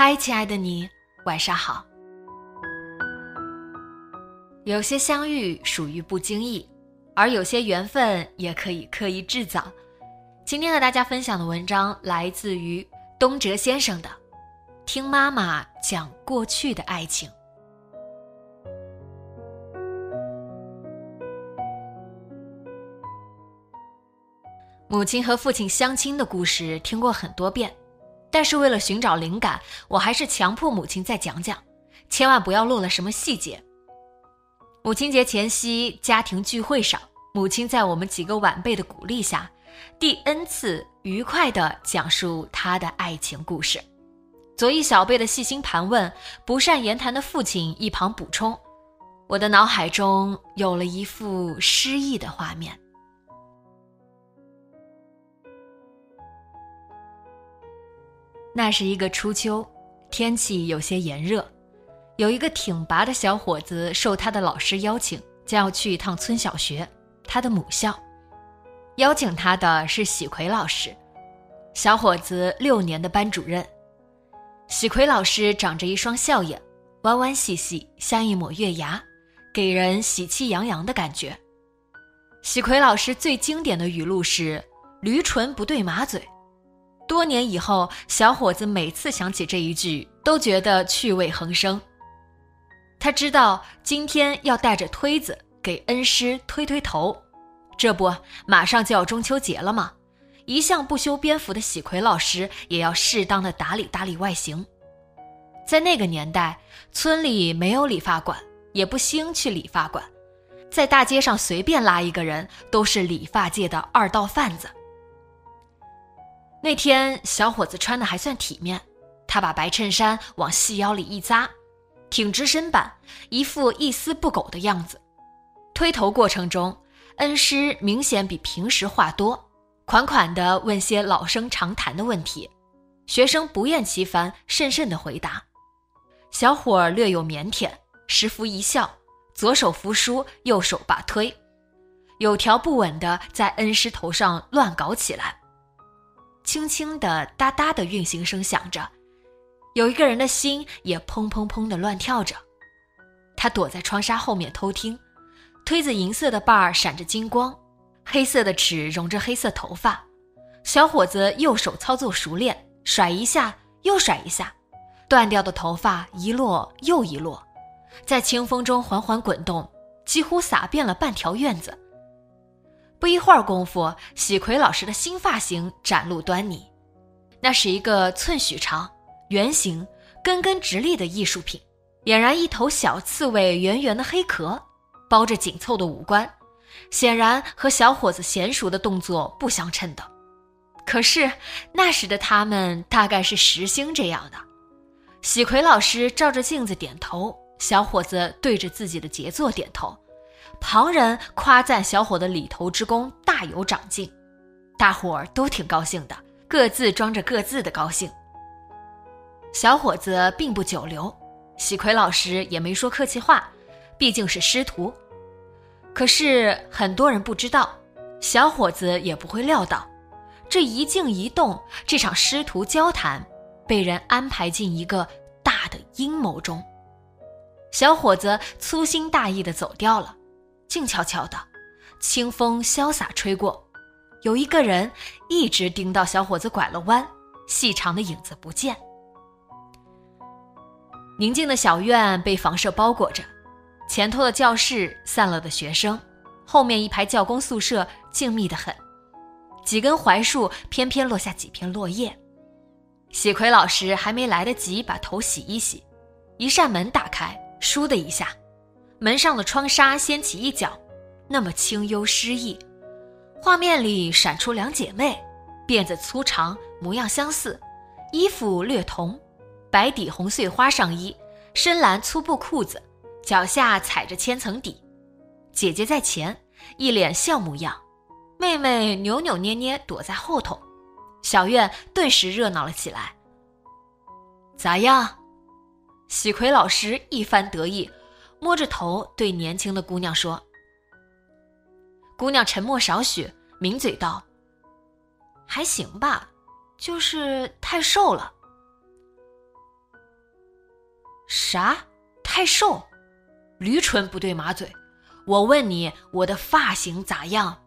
嗨，亲爱的你，晚上好。有些相遇属于不经意，而有些缘分也可以刻意制造。今天和大家分享的文章来自于东哲先生的《听妈妈讲过去的爱情》。母亲和父亲相亲的故事听过很多遍。但是为了寻找灵感，我还是强迫母亲再讲讲，千万不要漏了什么细节。母亲节前夕，家庭聚会上，母亲在我们几个晚辈的鼓励下，第 N 次愉快地讲述她的爱情故事。左翼小辈的细心盘问，不善言谈的父亲一旁补充，我的脑海中有了一幅诗意的画面。那是一个初秋，天气有些炎热，有一个挺拔的小伙子受他的老师邀请，将要去一趟村小学，他的母校。邀请他的是喜奎老师，小伙子六年的班主任。喜奎老师长着一双笑眼，弯弯细细，像一抹月牙，给人喜气洋洋的感觉。喜奎老师最经典的语录是“驴唇不对马嘴”。多年以后，小伙子每次想起这一句，都觉得趣味横生。他知道今天要带着推子给恩师推推头，这不马上就要中秋节了吗？一向不修边幅的喜奎老师也要适当的打理打理外形。在那个年代，村里没有理发馆，也不兴去理发馆，在大街上随便拉一个人，都是理发界的二道贩子。那天，小伙子穿的还算体面，他把白衬衫往细腰里一扎，挺直身板，一副一丝不苟的样子。推头过程中，恩师明显比平时话多，款款地问些老生常谈的问题，学生不厌其烦，慎慎地回答。小伙略有腼腆，时扶一笑，左手扶书，右手把推，有条不紊地在恩师头上乱搞起来。轻轻的哒哒的运行声响着，有一个人的心也砰砰砰的乱跳着。他躲在窗纱后面偷听，推子银色的把儿闪着金光，黑色的齿融着黑色头发。小伙子右手操作熟练，甩一下又甩一下，断掉的头发一落又一落，在清风中缓缓滚动，几乎洒遍了半条院子。不一会儿功夫，喜奎老师的新发型展露端倪。那是一个寸许长、圆形、根根直立的艺术品，俨然一头小刺猬，圆圆的黑壳，包着紧凑的五官，显然和小伙子娴熟的动作不相称的。可是那时的他们大概是时兴这样的。喜奎老师照着镜子点头，小伙子对着自己的杰作点头。旁人夸赞小伙的理头之功大有长进，大伙儿都挺高兴的，各自装着各自的高兴。小伙子并不久留，喜奎老师也没说客气话，毕竟是师徒。可是很多人不知道，小伙子也不会料到，这一静一动，这场师徒交谈，被人安排进一个大的阴谋中。小伙子粗心大意的走掉了。静悄悄的，清风潇洒吹过，有一个人一直盯到小伙子拐了弯，细长的影子不见。宁静的小院被房舍包裹着，前头的教室散了的学生，后面一排教工宿舍静谧得很。几根槐树偏偏落下几片落叶。喜奎老师还没来得及把头洗一洗，一扇门打开，倏的一下，门上的窗纱掀起一角，那么清幽诗意。画面里闪出两姐妹，辫子粗长，模样相似，衣服略同，白底红碎花上衣，深蓝粗布裤子，脚下踩着千层底。姐姐在前，一脸笑模样。妹妹扭扭捏捏躲在后头，小院顿时热闹了起来。咋样？喜奎老师一番得意，摸着头对年轻的姑娘说：“姑娘沉默少许，抿嘴道：‘还行吧，就是太瘦了。’啥？太瘦？驴唇不对马嘴。我问你，我的发型咋样？”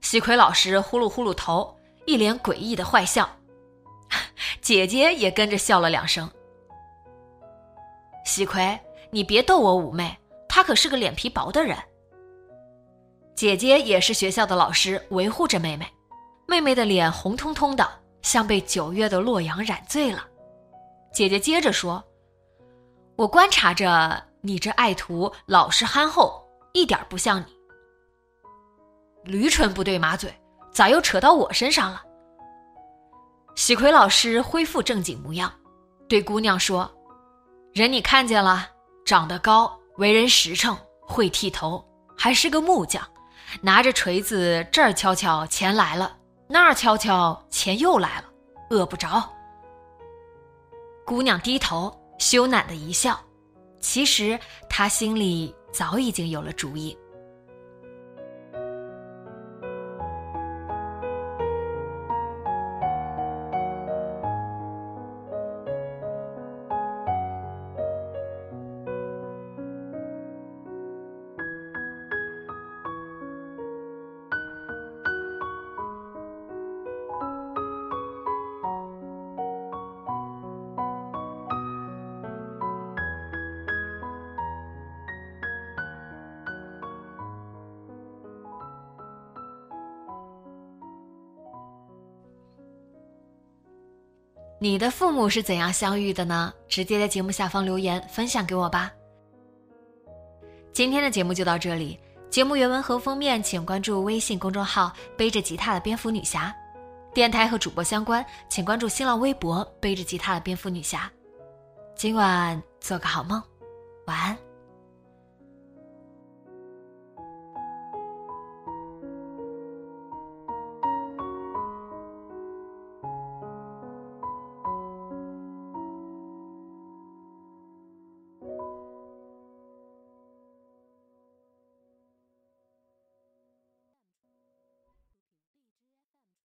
喜奎老师呼噜呼噜头，一脸诡异的坏笑，姐姐也跟着笑了两声。喜奎，你别逗我五妹，她可是个脸皮薄的人。姐姐也是学校的老师，维护着妹妹。妹妹的脸红彤彤的，像被九月的洛阳染醉了。姐姐接着说：“我观察着你这爱徒，老实憨厚，一点不像你。”驴唇不对马嘴，咋又扯到我身上了？喜奎老师恢复正经模样，对姑娘说：“人你看见了，长得高，为人实诚，会剃头，还是个木匠，拿着锤子这儿敲敲钱来了，那儿敲敲钱又来了，饿不着。”姑娘低头羞赧的一笑，其实她心里早已经有了主意。你的父母是怎样相遇的呢？直接在节目下方留言分享给我吧。今天的节目就到这里，节目原文和封面请关注微信公众号“背着吉他的蝙蝠女侠”，电台和主播相关请关注新浪微博“背着吉他的蝙蝠女侠”。今晚做个好梦，晚安。